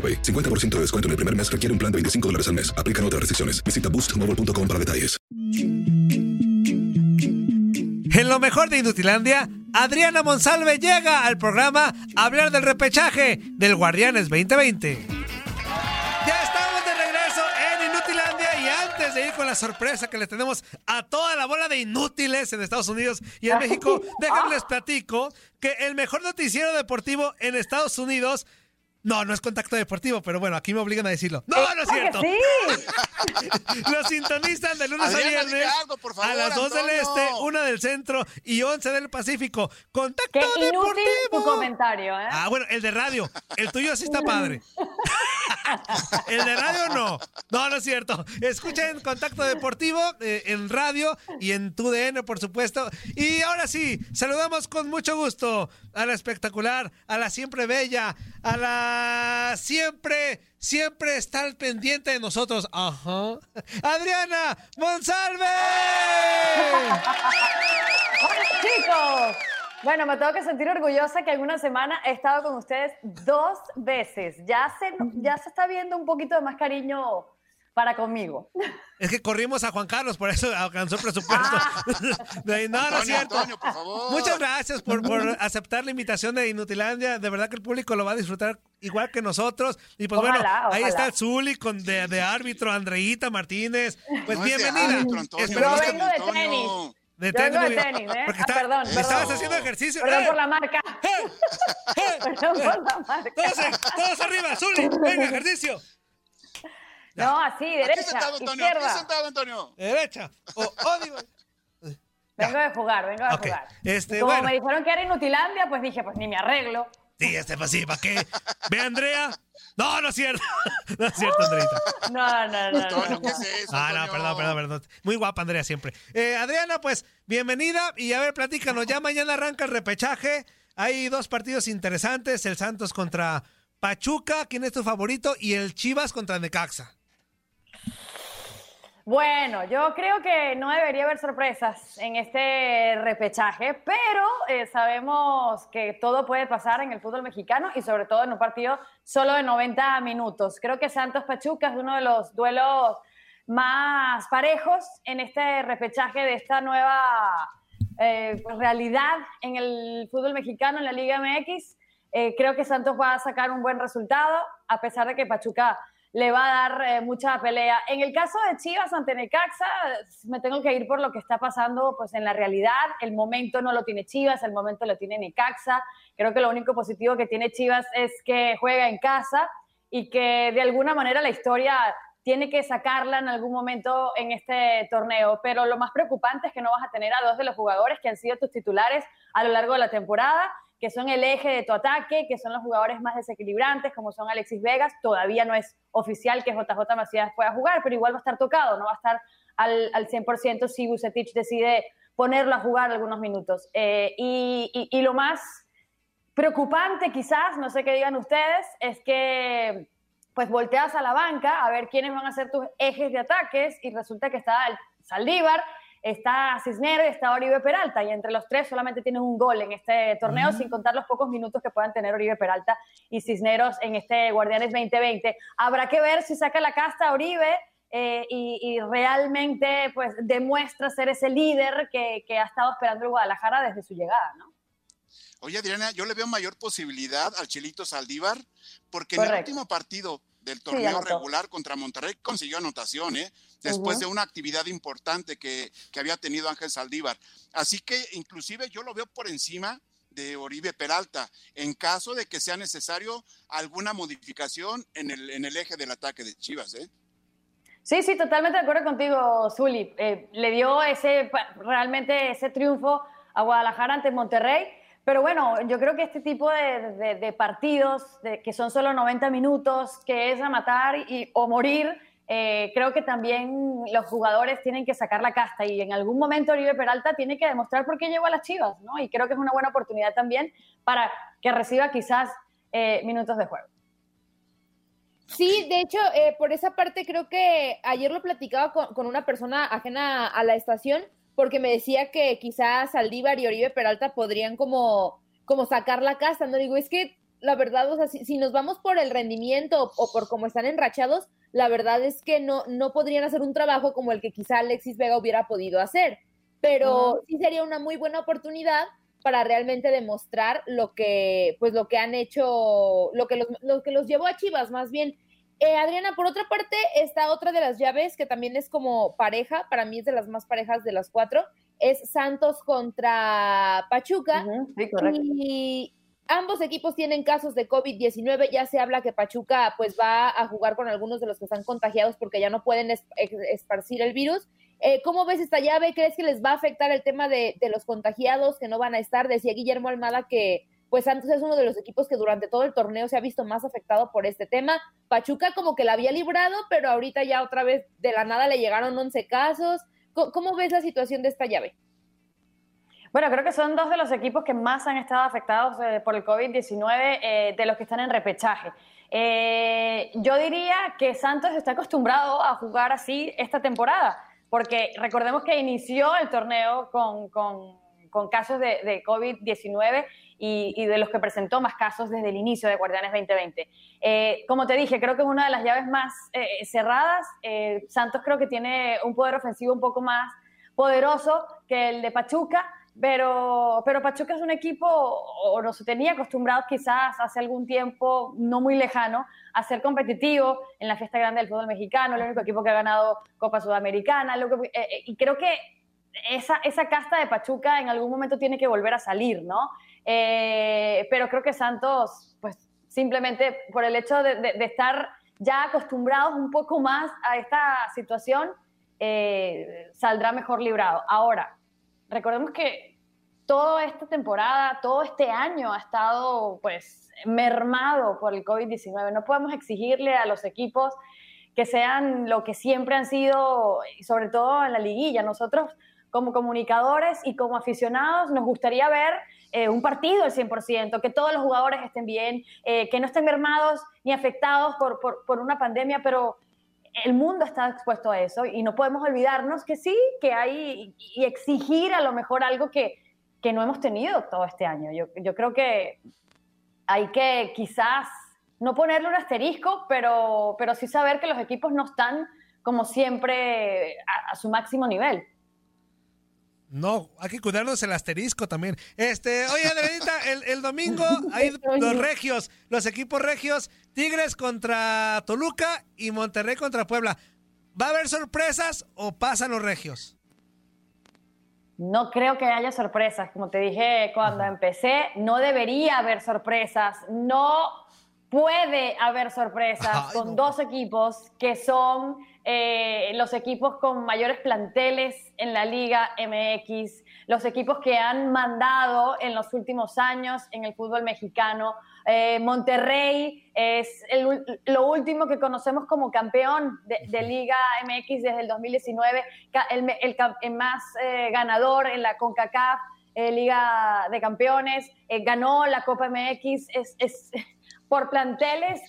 AroPay. 50% de descuento en el primer mes requiere un plan de 25 dólares al mes. Aplican otras restricciones. Visita boostmobile.com para detalles. En lo mejor de Inutilandia, Adriana Monsalve llega al programa a hablar del repechaje del Guardianes 2020. Ya estamos de regreso en Inutilandia y antes de ir con la sorpresa que le tenemos a toda la bola de inútiles en Estados Unidos y en México, déjenles platico que el mejor noticiero deportivo en Estados Unidos no, no es contacto deportivo, pero bueno, aquí me obligan a decirlo. No, no es cierto. Sí. Los sintonizan de lunes a viernes dile algo, por favor, a las 2 del este, 1 del centro y 11 del Pacífico. Contacto Qué inútil deportivo. tu comentario, ¿eh? Ah, bueno, el de radio. El tuyo sí está padre. El de radio no. No, no es cierto. Escuchen Contacto Deportivo eh, en radio y en tu DN, por supuesto. Y ahora sí, saludamos con mucho gusto a la espectacular, a la siempre bella, a la siempre, siempre está al pendiente de nosotros. Ajá. Adriana Monsalve. Hola chicos. Bueno, me tengo que sentir orgullosa que alguna semana he estado con ustedes dos veces. Ya se, ya se está viendo un poquito de más cariño para conmigo. Es que corrimos a Juan Carlos, por eso alcanzó el presupuesto. Ahí, no, no es Antonio, cierto. Antonio, por favor. Muchas gracias por, por aceptar la invitación de Inutilandia. De verdad que el público lo va a disfrutar igual que nosotros. Y pues bueno, Ojalá, ahí ojalá. está el Zuli con de, de árbitro, Andreita Martínez. Pues No es de bienvenida. árbitro, Antonio, Yo que- vengo de Antonio. tenis. De Yo vengo tenis, de tenis, ¿eh? Porque Ah, está- perdón, estabas perdón. haciendo ejercicio. Perdón ¡Eh! por la marca. ¡Eh! Perdón por la marca. Todos, todos arriba, Zuli. Venga, ejercicio. No, así, Aquí derecha, sentado, Antonio. Aquí izquierda. sentado, Antonio. Derecha. O, o digo- Vengo de jugar, vengo de jugar. este, Y Como bueno. me dijeron que era Inutilandia, pues dije, pues ni me arreglo. Sí, este pues sí, ¿para qué? Ve, Andrea. No, no es cierto. No es cierto, Andreita. No, no, no. no, Antonio, ¿qué no. es eso? Ah, no, perdón, perdón, perdón. Muy guapa, Andrea, siempre. Eh, Adriana, pues, bienvenida. Y a ver, platícanos. Ya mañana arranca el repechaje. Hay dos partidos interesantes. El Santos contra Pachuca, ¿quién es tu favorito? Y el Chivas contra Necaxa. Bueno, yo creo que no debería haber sorpresas en este repechaje, pero eh, sabemos que todo puede pasar en el fútbol mexicano y sobre todo en un partido solo de 90 minutos. Creo que Santos Pachuca es uno de los duelos más parejos en este repechaje de esta nueva eh, realidad en el fútbol mexicano, en la Liga MX. Eh, creo que Santos va a sacar un buen resultado, a pesar de que Pachuca le va a dar eh, mucha pelea. En el caso de Chivas ante Necaxa, me tengo que ir por lo que está pasando pues, en la realidad. El momento no lo tiene Chivas, el momento lo tiene Necaxa. Creo que lo único positivo que tiene Chivas es que juega en casa y que de alguna manera la historia tiene que sacarla en algún momento en este torneo, pero lo más preocupante es que no vas a tener a dos de los jugadores que han sido tus titulares a lo largo de la temporada, que son el eje de tu ataque, que son los jugadores más desequilibrantes, como son Alexis Vegas. Todavía no es oficial que JJ Macías pueda jugar, pero igual va a estar tocado, no va a estar al, al 100% si Bucetich decide ponerlo a jugar algunos minutos. Eh, y, lo más preocupante quizás, no sé qué digan ustedes, es que pues volteas a la banca a ver quiénes van a ser tus ejes de ataques y resulta que está Saldívar, está Cisneros y está Oribe Peralta y entre los tres solamente tienen un gol en este torneo sin contar los pocos minutos que puedan tener Oribe Peralta y Cisneros en este Guardianes 2020. Habrá que ver si saca la casta Oribe eh, y, realmente pues demuestra ser ese líder que, que ha estado esperando el Guadalajara desde su llegada, ¿no? Oye, Adriana, yo le veo mayor posibilidad al Chilito Saldívar, porque en el último partido del torneo regular contra Monterrey consiguió anotación, ¿eh? después de una actividad importante que, había tenido Ángel Saldívar. Así que inclusive yo lo veo por encima de Oribe Peralta, en caso de que sea necesario alguna modificación en el, en el eje del ataque de Chivas. ¿eh? Sí, sí, totalmente de acuerdo contigo, Zuli. Eh, le dio ese realmente ese triunfo a Guadalajara ante Monterrey pero bueno, yo creo que este tipo de, partidos, que son solo 90 minutos, que es a matar y, o morir, eh, creo que también los jugadores tienen que sacar la casta y en algún momento Oribe Peralta tiene que demostrar por qué llegó a las Chivas, ¿no? Y creo que es una buena oportunidad también para que reciba quizás eh, minutos de juego. Sí, de hecho, eh, por esa parte creo que ayer lo platicaba con, una persona ajena a la estación porque me decía que quizás Saldívar y Oribe Peralta podrían como, como sacar la casa, ¿no? Digo, es que la verdad, o sea, si, nos vamos por el rendimiento o, por cómo están enrachados, la verdad es que no, no podrían hacer un trabajo como el que quizá Alexis Vega hubiera podido hacer, pero sí sería una muy buena oportunidad para realmente demostrar lo que, pues lo que han hecho, lo que los, lo que los llevó a Chivas, más bien, eh, Adriana, por otra parte, está otra de las llaves que también es como pareja, para mí es de las más parejas de las cuatro, es Santos contra Pachuca. y ambos equipos tienen casos de COVID-19, ya se habla que Pachuca pues va a jugar con algunos de los que están contagiados porque ya no pueden esparcir el virus. Eh, ¿Cómo ves esta llave? ¿Crees que les va a afectar el tema de, de los contagiados que no van a estar? Decía Guillermo Almada que pues Santos es uno de los equipos que durante todo el torneo se ha visto más afectado por este tema. Pachuca como que la había librado, pero ahorita ya otra vez de la nada le llegaron 11 casos. ¿Cómo, ves la situación de esta llave? Bueno, creo que son dos de los equipos que más han estado afectados eh, por el COVID-19 eh, de los que están en repechaje. Eh, yo diría que Santos está acostumbrado a jugar así esta temporada, porque recordemos que inició el torneo con, con, casos de, de COVID-19 y, de los que presentó más casos desde el inicio de Guardianes 2020. Eh, como te dije, creo que es una de las llaves más eh, cerradas. Eh, Santos creo que tiene un poder ofensivo un poco más poderoso que el de Pachuca, pero, pero Pachuca es un equipo, o no se tenía acostumbrado quizás hace algún tiempo, no muy lejano, a ser competitivo en la fiesta grande del fútbol mexicano, el único equipo que ha ganado Copa Sudamericana, y creo que esa, esa casta de Pachuca en algún momento tiene que volver a salir, ¿no? Eh, pero creo que Santos, pues simplemente por el hecho de, estar ya acostumbrados un poco más a esta situación, eh, saldrá mejor librado. Ahora, recordemos que toda esta temporada, todo este año ha estado pues mermado por el COVID-19. No podemos exigirle a los equipos que sean lo que siempre han sido, sobre todo en la liguilla. Nosotros como comunicadores y como aficionados nos gustaría ver eh, un partido al 100%, que todos los jugadores estén bien, eh, que no estén mermados ni afectados por, por, una pandemia, pero el mundo está expuesto a eso y no podemos olvidarnos que sí, que hay y exigir a lo mejor algo que, que no hemos tenido todo este año. Yo, yo, creo que hay que quizás no ponerle un asterisco, pero, pero sí saber que los equipos no están como siempre a su máximo nivel. No, hay que cuidarnos el asterisco también. Este, oye, el, el domingo hay los regios, los equipos regios, Tigres contra Toluca y Monterrey contra Puebla. ¿Va a haber sorpresas o pasan los regios? No creo que haya sorpresas, como te dije cuando empecé, no debería haber sorpresas. No, puede haber sorpresas con dos equipos que son eh, los equipos con mayores planteles en la Liga MX, los equipos que han mandado en los últimos años en el fútbol mexicano. Eh, Monterrey es lo último que conocemos como campeón de, Liga MX desde el 2019, el, más eh, ganador en la CONCACAF. Liga de Campeones, ganó la Copa MX, es por planteles,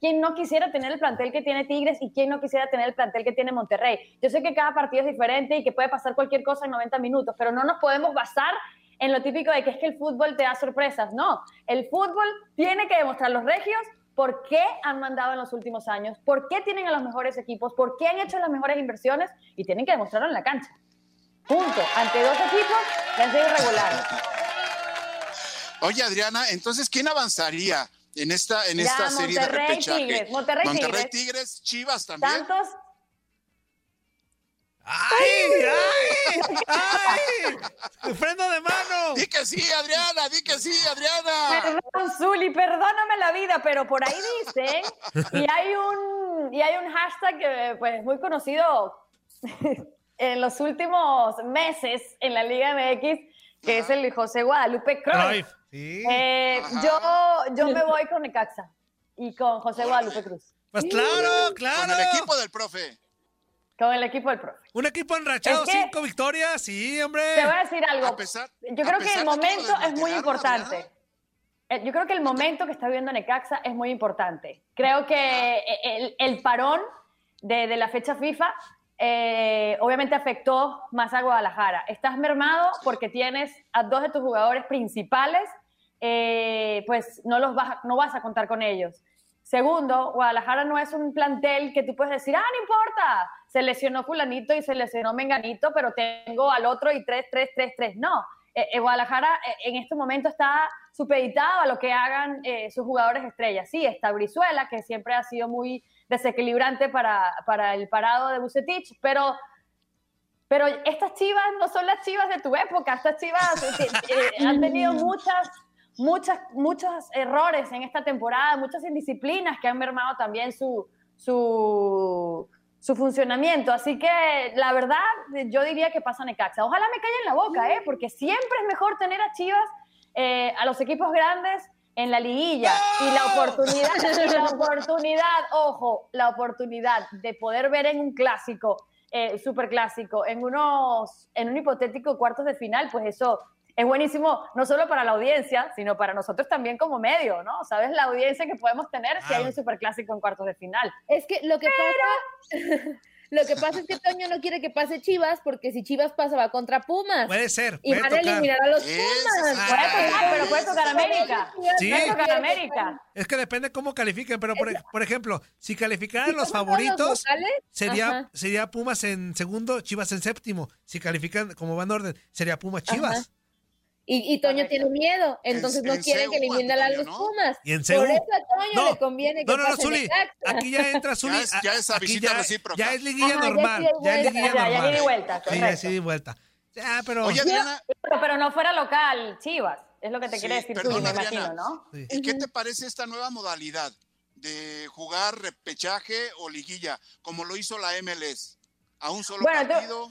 ¿quién no quisiera tener el plantel que tiene Tigres y quién no quisiera tener el plantel que tiene Monterrey? Yo sé que cada partido es diferente y que puede pasar cualquier cosa en 90 minutos, pero no nos podemos basar en lo típico de que es que el fútbol te da sorpresas. No, el fútbol tiene que demostrar los regios por qué han mandado en los últimos años, por qué tienen a los mejores equipos, por qué han hecho las mejores inversiones y tienen que demostrarlo en la cancha. Punto. Ante dos equipos que han sido irregulares. Oye, Adriana, entonces, ¿quién avanzaría? En esta, en esta serie de repechaje. Tigres, Monterrey, Monterrey Tigres. Chivas también. Santos. ¡Ay, ay, ay! ¡Freno de mano! Di que sí, Adriana, di que sí, Adriana. Perdón, Zuli, perdóname la vida, pero por ahí dicen, y hay un, y hay un hashtag que, pues, muy conocido en los últimos meses en la Liga MX, que es el José Guadalupe Cruyff. Eh, yo, yo me voy con Necaxa y con José Guadalupe Cruz. Pues claro, claro. Con el equipo del profe. Con el equipo del profe. Un equipo enrachado, cinco victorias, sí, hombre. Te voy a decir algo. yo creo que el momento es muy importante. Eh, yo creo que el momento que está viviendo Necaxa es muy importante. Creo que el, el parón de, de, la fecha FIFA eh, obviamente afectó más a Guadalajara. Estás mermado porque tienes a dos de tus jugadores principales eh, pues no, los vas, no vas a contar con ellos. Segundo, Guadalajara no es un plantel que tú puedes decir, ah, no importa, se lesionó fulanito y se lesionó menganito, pero tengo al otro y tres, tres, tres, tres. No, eh, eh, Guadalajara en este momento está supeditado a lo que hagan sus jugadores estrellas. Sí, está Brizuela, que siempre ha sido muy desequilibrante para, para el parado de Bucetich, pero pero estas chivas no son las chivas de tu época, estas chivas han tenido muchas muchas, muchos errores en esta temporada, muchas indisciplinas que han mermado también su, su, su funcionamiento. Así que la verdad, yo diría que pasa Necaxa. Ojalá me en la boca, ¿eh? porque siempre es mejor tener a Chivas, eh, a los equipos grandes en la liguilla y la oportunidad, la oportunidad, ojo, la oportunidad de poder ver en un clásico, eh, super clásico, en unos, en un hipotético cuartos de final, pues eso es buenísimo no solo para la audiencia, sino para nosotros también como medio, ¿no? ¿Sabes la audiencia que podemos tener si hay un superclásico en cuartos de final? Es que lo que pasa... Lo que pasa es que Toño no quiere que pase Chivas, porque si Chivas pasa va contra Pumas. Puede ser. y van a eliminar a los Pumas. puede tocar, pero puede tocar América. Sí. Puede tocar América. Es que depende cómo califiquen, pero por, por ejemplo, si calificaran los favoritos, sería, sería Pumas en segundo, Chivas en séptimo. Si califican como van orden, sería Pumas Chivas. Y, Toño tiene miedo, entonces no quiere que eliminen a los Pumas. ¿Y en Por eso a Toño le conviene que no, no, no, Zuli, aquí ya entra Zuli. Ya es, ya visita recíproca. Ya es liguilla normal. Ya, es liguilla normal. Ya, ya, vuelta. Sí, ya sí, vuelta. Ya, pero... Oye, Adriana... pero, no fuera local, Chivas. Es lo que te quiere decir Zuli, me imagino, ¿no? ¿Y qué te parece esta nueva modalidad de jugar repechaje o liguilla, como lo hizo la MLS? A un solo partido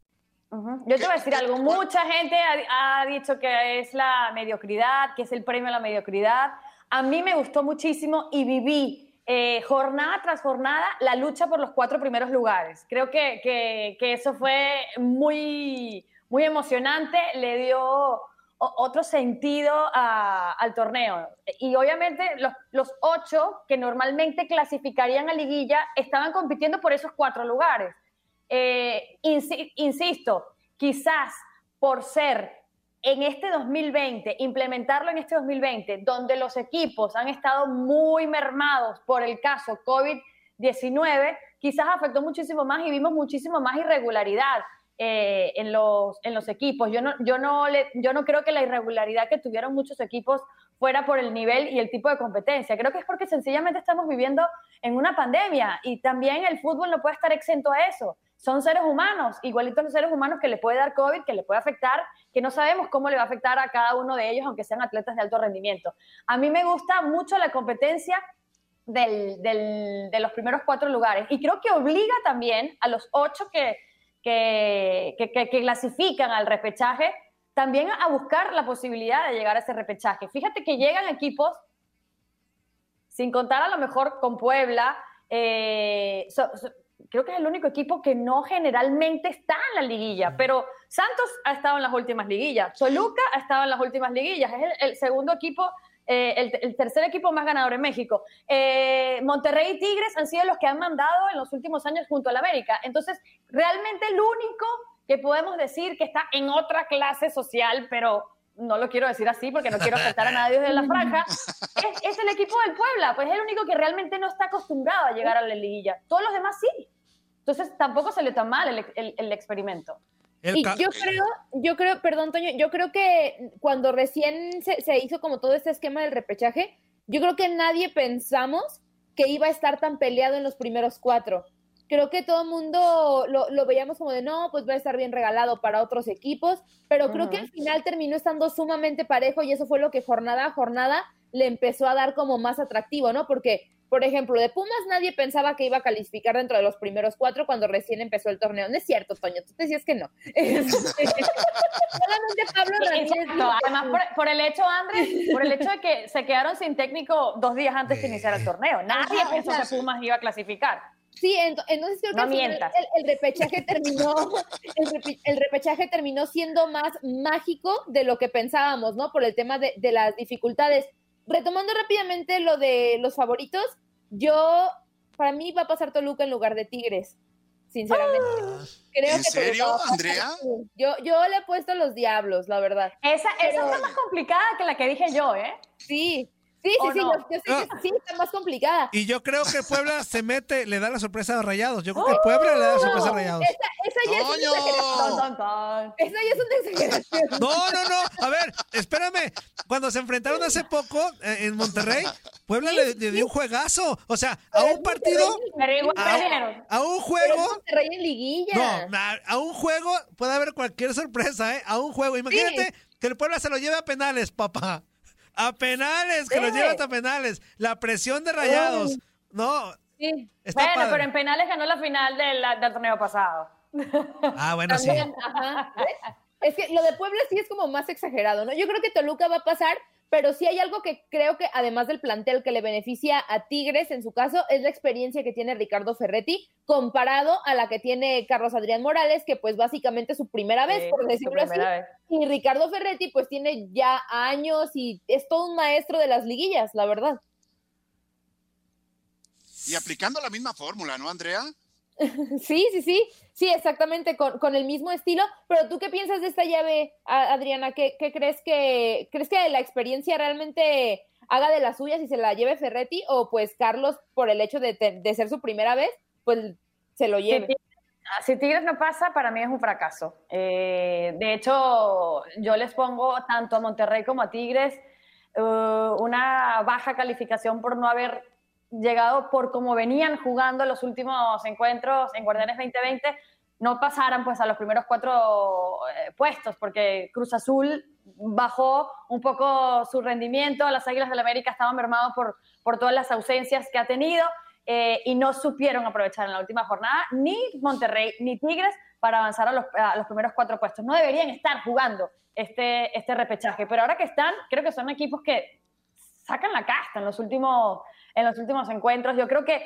Yo te voy a decir algo, mucha gente ha, dicho que es la mediocridad, que es el premio a la mediocridad. A mí me gustó muchísimo y viví eh, jornada tras jornada la lucha por los cuatro primeros lugares. Creo que, que, eso fue muy, muy emocionante, le dio otro sentido al torneo. Y obviamente los, los, ocho que normalmente clasificarían a liguilla estaban compitiendo por esos cuatro lugares. Eh, insisto, quizás por ser en este 2020, implementarlo en este 2020, donde los equipos han estado muy mermados por el caso COVID-19, quizás afectó muchísimo más y vimos muchísimo más irregularidad. Eh, en, los, en los equipos. Yo no, yo, no le, yo no creo que la irregularidad que tuvieron muchos equipos fuera por el nivel y el tipo de competencia. Creo que es porque sencillamente estamos viviendo en una pandemia y también el fútbol no puede estar exento a eso. Son seres humanos, igualitos los seres humanos que le puede dar COVID, que le puede afectar, que no sabemos cómo le va a afectar a cada uno de ellos, aunque sean atletas de alto rendimiento. A mí me gusta mucho la competencia del, del, de los primeros cuatro lugares y creo que obliga también a los ocho que que, clasifican al repechaje, también a buscar la posibilidad de llegar a ese repechaje. Fíjate que llegan equipos, sin contar a lo mejor con Puebla, eh, creo que es el único equipo que no generalmente está en la liguilla, pero Santos ha estado en las últimas liguillas, Toluca ha estado en las últimas liguillas, es el segundo equipo eh, el, tercer equipo más ganador en México. Eh, Monterrey y Tigres han sido los que han mandado en los últimos años junto al América. Entonces, realmente el único que podemos decir que está en otra clase social, pero no lo quiero decir así porque no quiero afectar a nadie de la franja, es, el equipo del Puebla, pues es el único que realmente no está acostumbrado a llegar a la liguilla. Todos los demás sí. Entonces tampoco salió tan mal el experimento y yo creo, yo creo, perdón, Toño, yo creo que cuando recién se, hizo como todo este esquema del repechaje, yo creo que nadie pensamos que iba a estar tan peleado en los primeros cuatro. Creo que todo el mundo lo, veíamos como de no, pues va a estar bien regalado para otros equipos, pero creo que al final terminó estando sumamente parejo y eso fue lo que jornada a jornada le empezó a dar como más atractivo, ¿no? Porque por ejemplo, de Pumas nadie pensaba que iba a calificar dentro de los primeros cuatro cuando recién empezó el torneo. No es cierto, Toño, tú decías que no. Solamente Pablo Ramírez. Además, por, el hecho, Andrés, por el hecho de que se quedaron sin técnico dos días antes de iniciar el torneo. Nadie pensó que Pumas iba a clasificar. Sí, entonces creo que el, repechaje terminó, el, repechaje terminó siendo más mágico de lo que pensábamos, ¿no? Por el tema de, de las dificultades retomando rápidamente lo de los favoritos, yo, para mí va a pasar Toluca en lugar de Tigres, sinceramente. Ah. ¿En serio, Andrea? Yo, yo le he puesto los diablos, la verdad. Esa, esa está más complicada que la que dije yo, ¿eh? Sí, Sí, sí, sí, yo, sé que sí, está más complicada. Y yo creo que Puebla se mete, le da la sorpresa a Rayados. Yo creo que Puebla le da la sorpresa a Rayados. Esa, esa ya es una exageración. Esa ya es una exageración. No, no, no. A ver, espérame. Cuando se enfrentaron hace poco eh, en Monterrey, Puebla le, dio un juegazo. O sea, a un partido. A, a, un juego. Monterrey en liguilla. No, a, un juego puede haber cualquier sorpresa, ¿eh? A un juego. Imagínate que el Puebla se lo lleve a penales, papá. A penales, que los llevan a penales. La presión de rayados. No. Sí. bueno, pero en penales ganó la final del, del torneo pasado. Ah, bueno, sí. Es que lo de Puebla sí es como más exagerado, ¿no? Yo creo que Toluca va a pasar, pero sí hay algo que creo que además del plantel que le beneficia a Tigres en su caso, es la experiencia que tiene Ricardo Ferretti comparado a la que tiene Carlos Adrián Morales, que pues básicamente es su primera vez, por decirlo así. Y Ricardo Ferretti pues tiene ya años y es todo un maestro de las liguillas, la verdad. Y aplicando la misma fórmula, ¿no, Andrea? sí, sí, sí. Sí, exactamente, con, el mismo estilo. Pero tú qué piensas de esta llave, Adriana? ¿Qué, crees que crees que la experiencia realmente haga de las suyas y se la lleve Ferretti? O pues Carlos, por el hecho de, ser su primera vez, pues se lo lleve. Si Tigres no pasa, para mí es un fracaso. Eh, de hecho, yo les pongo tanto a Monterrey como a Tigres uh, una baja calificación por no haber llegado por cómo venían jugando los últimos encuentros en Guardianes 2020, no pasaran pues a los primeros cuatro eh, puestos, porque Cruz Azul bajó un poco su rendimiento, las Águilas del la América estaban mermados por, por todas las ausencias que ha tenido eh, y no supieron aprovechar en la última jornada ni Monterrey ni Tigres para avanzar a los, primeros cuatro puestos. No deberían estar jugando este, este repechaje, pero ahora que están, creo que son equipos que sacan la casta en los últimos en los últimos encuentros. Yo creo que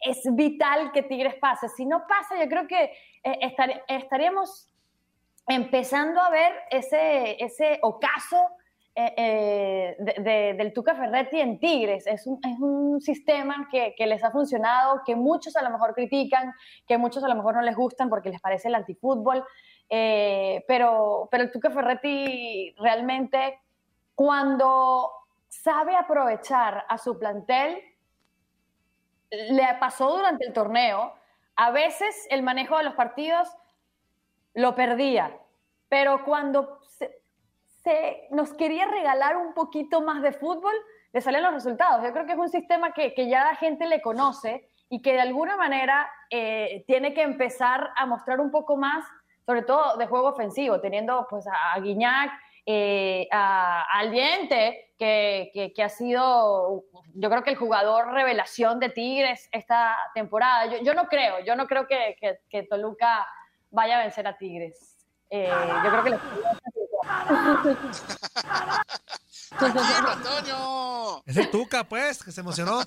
es vital que Tigres pase. Si no pasa, yo creo que eh, estaríamos empezando a ver ese, ese ocaso eh, eh, del Tuca Ferretti en Tigres. Es un, es un sistema que, que, les ha funcionado, que muchos a lo mejor critican, que muchos a lo mejor no les gustan porque les parece el antifútbol, eh, pero, pero el Tuca Ferretti realmente cuando sabe aprovechar a su plantel, le pasó durante el torneo, a veces el manejo de los partidos lo perdía, pero cuando se, nos quería regalar un poquito más de fútbol, le salen los resultados. Yo creo que es un sistema que, ya la gente le conoce y que de alguna manera eh, tiene que empezar a mostrar un poco más, sobre todo de juego ofensivo, teniendo pues a, Guiñac, eh, a, Aliente, que, que, ha sido, yo creo que el jugador revelación de Tigres esta temporada. Yo, yo no creo, yo no creo que, que, Toluca vaya a vencer a Tigres. Eh, yo creo que le... Antonio! Es el Tuca, pues, que se emocionó.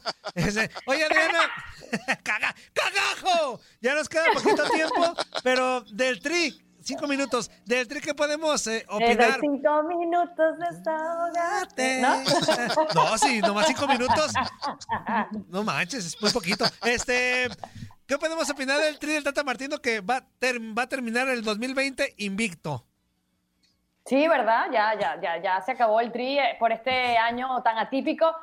Oye, Adriana, ¡cagajo! Ya nos queda poquito tiempo, pero del tri, cinco minutos. Del tri que podemos eh, opinar. cinco minutos de ¿No? no, sí, nomás cinco minutos. No manches, es muy poquito. Este, ¿qué podemos opinar del tri del Tata Martino que va, va a terminar el 2020 invicto? Sí, ¿verdad? Ya, ya, ya, ya se acabó el tri eh, por este año tan atípico.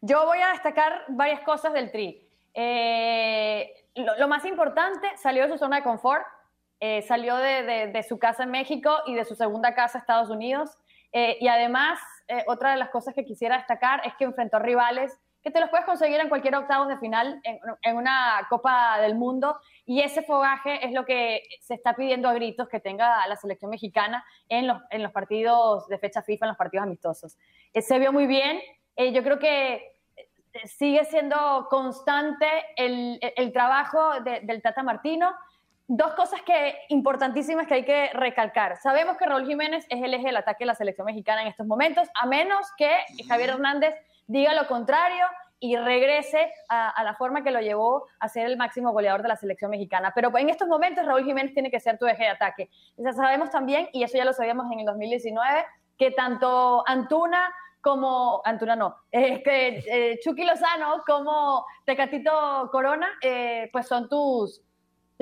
Yo voy a destacar varias cosas del tri. Eh, lo, más importante, salió de su zona de confort, eh, salió de, su casa en México y de su segunda casa Estados Unidos. y además, otra de las cosas que quisiera destacar es que enfrentó rivales que te los puedes conseguir en cualquier octavos de final, en, una Copa del Mundo, y ese fogaje es lo que se está pidiendo a gritos que tenga la selección mexicana en los, partidos de fecha FIFA, en los partidos amistosos. Eh, se vio muy bien, eh, yo creo que eh, sigue siendo constante el trabajo del Tata Martino. Dos cosas que importantísimas que hay que recalcar. Sabemos que Raúl Jiménez es el eje del ataque de la selección mexicana en estos momentos, a menos que Javier Hernández diga lo contrario y regrese a, la forma que lo llevó a ser el máximo goleador de la selección mexicana. Pero en estos momentos Raúl Jiménez tiene que ser tu eje de ataque. Ya sabemos también, y eso ya lo sabíamos en el 2019, que tanto Antuna como, Antuna no, es que eh, Chucky Lozano como Tecatito Corona, eh, pues son tus,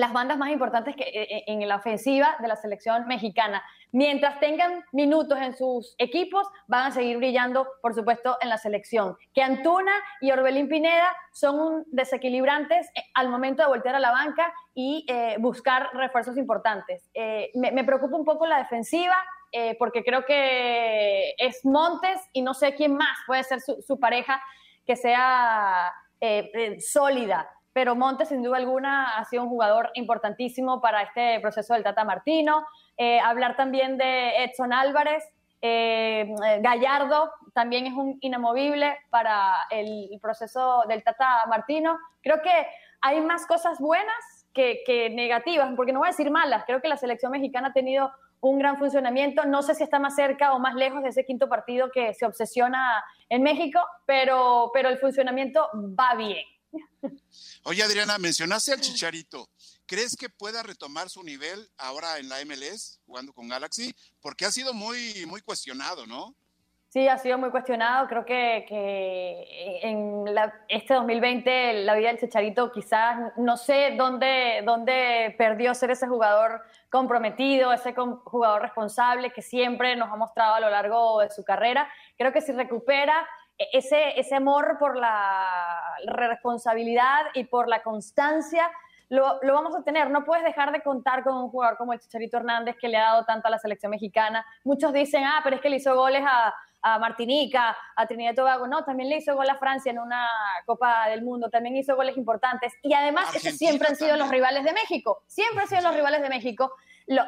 las bandas más importantes que, eh, eh, en la ofensiva de la selección mexicana. Mientras tengan minutos en sus equipos, van a seguir brillando, por supuesto, en la selección. Que Antuna y Orbelín Pineda son desequilibrantes eh, al momento de voltear a la banca y buscar refuerzos importantes. me, preocupa un poco la defensiva, porque creo que es Montes y no sé quién más puede ser su, su pareja que sea sólida pero Montes sin duda alguna ha sido un jugador importantísimo para este proceso del Tata Martino. Eh, hablar también de Edson Álvarez, eh, Gallardo también es un inamovible para el, proceso del Tata Martino. Creo que hay más cosas buenas que, que, negativas, porque no voy a decir malas. Creo que la selección mexicana ha tenido un gran funcionamiento. No sé si está más cerca o más lejos de ese quinto partido que se obsesiona en México, pero, pero el funcionamiento va bien. Oye, Adriana, mencionaste al Chicharito. ¿Crees que pueda retomar su nivel ahora en la MLS, jugando con Galaxy? Porque ha sido muy, muy cuestionado, ¿no? Sí, ha sido muy cuestionado. Creo que, en este 2020 la vida del Chicharito quizás, no sé dónde, dónde perdió ser ese jugador comprometido, ese jugador responsable que siempre nos ha mostrado a lo largo de su carrera. Creo que si recupera ese, ese amor por la responsabilidad y por la constancia lo, lo, vamos a tener. No puedes dejar de contar con un jugador como el Chicharito Hernández que le ha dado tanto a la selección mexicana. Muchos dicen, ah, pero es que le hizo goles a, a Martinica, a Trinidad y Tobago. No, también le hizo gol a Francia en una Copa del Mundo, también hizo goles importantes. Y además, esos siempre han sido los rivales de México. Siempre han sido los rivales de México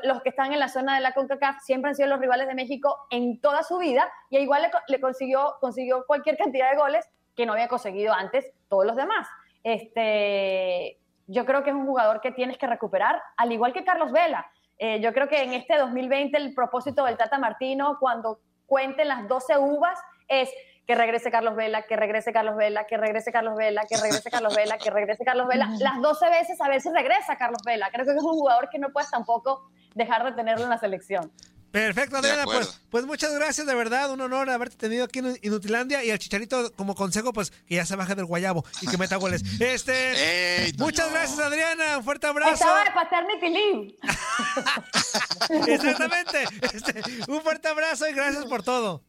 los que están en la zona de la CONCACAF siempre han sido los rivales de México en toda su vida y igual le, consiguió, consiguió cualquier cantidad de goles que no había conseguido antes todos los demás. Este, yo creo que es un jugador que tienes que recuperar, al igual que Carlos Vela. Eh, yo creo que en este 2020 el propósito del Tata Martino, cuando cuenten las 12 uvas, es que regrese Carlos Vela, que regrese Carlos Vela, que regrese Carlos Vela, que regrese Carlos Vela, que regrese Carlos Vela, las 12 veces a ver si regresa Carlos Vela. Creo que es un jugador que no puedes tampoco dejar de tenerlo en la selección. Perfecto, Adriana, pues, pues muchas gracias, de verdad, un honor haberte tenido aquí en Inutilandia y al Chicharito como consejo, pues que ya se baje del guayabo y que meta goles. Este, muchas gracias, Adriana, un fuerte abrazo. Estaba de paternity leave. Exactamente, este, un fuerte abrazo y gracias por todo.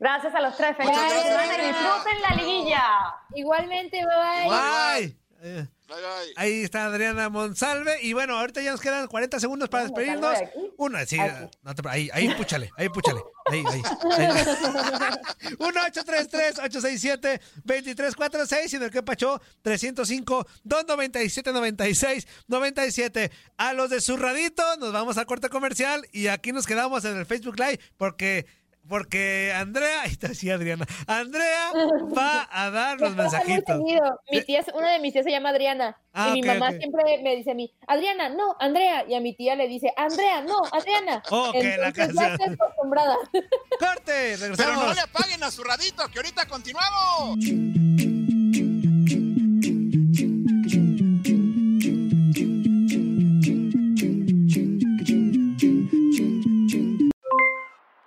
Gracias a los tres, felicidades, disfruten la liguilla. Igualmente, bye bye. Bye. Ahí está Adriana Monsalve. Y bueno, ahorita ya nos quedan 40 segundos para despedirnos. Una, sí, ahí, ahí, púchale, ahí, púchale. Ahí, ahí. 1-833-867-2346 y en el que pachó 305-297-96-97. A los de Zurradito nos vamos a corte comercial y aquí nos quedamos en el Facebook Live porque porque Andrea, ahí está así Adriana, Andrea va a dar los mensajitos. Mi tía, una de mis tías se llama Adriana ah, y mi mamá siempre me dice a mí, Adriana, no, Andrea, y a mi tía le dice, Andrea, no, Adriana. Ok, la canción. acostumbrada. Corte, Pero no le apaguen a su radito, que ahorita continuamos.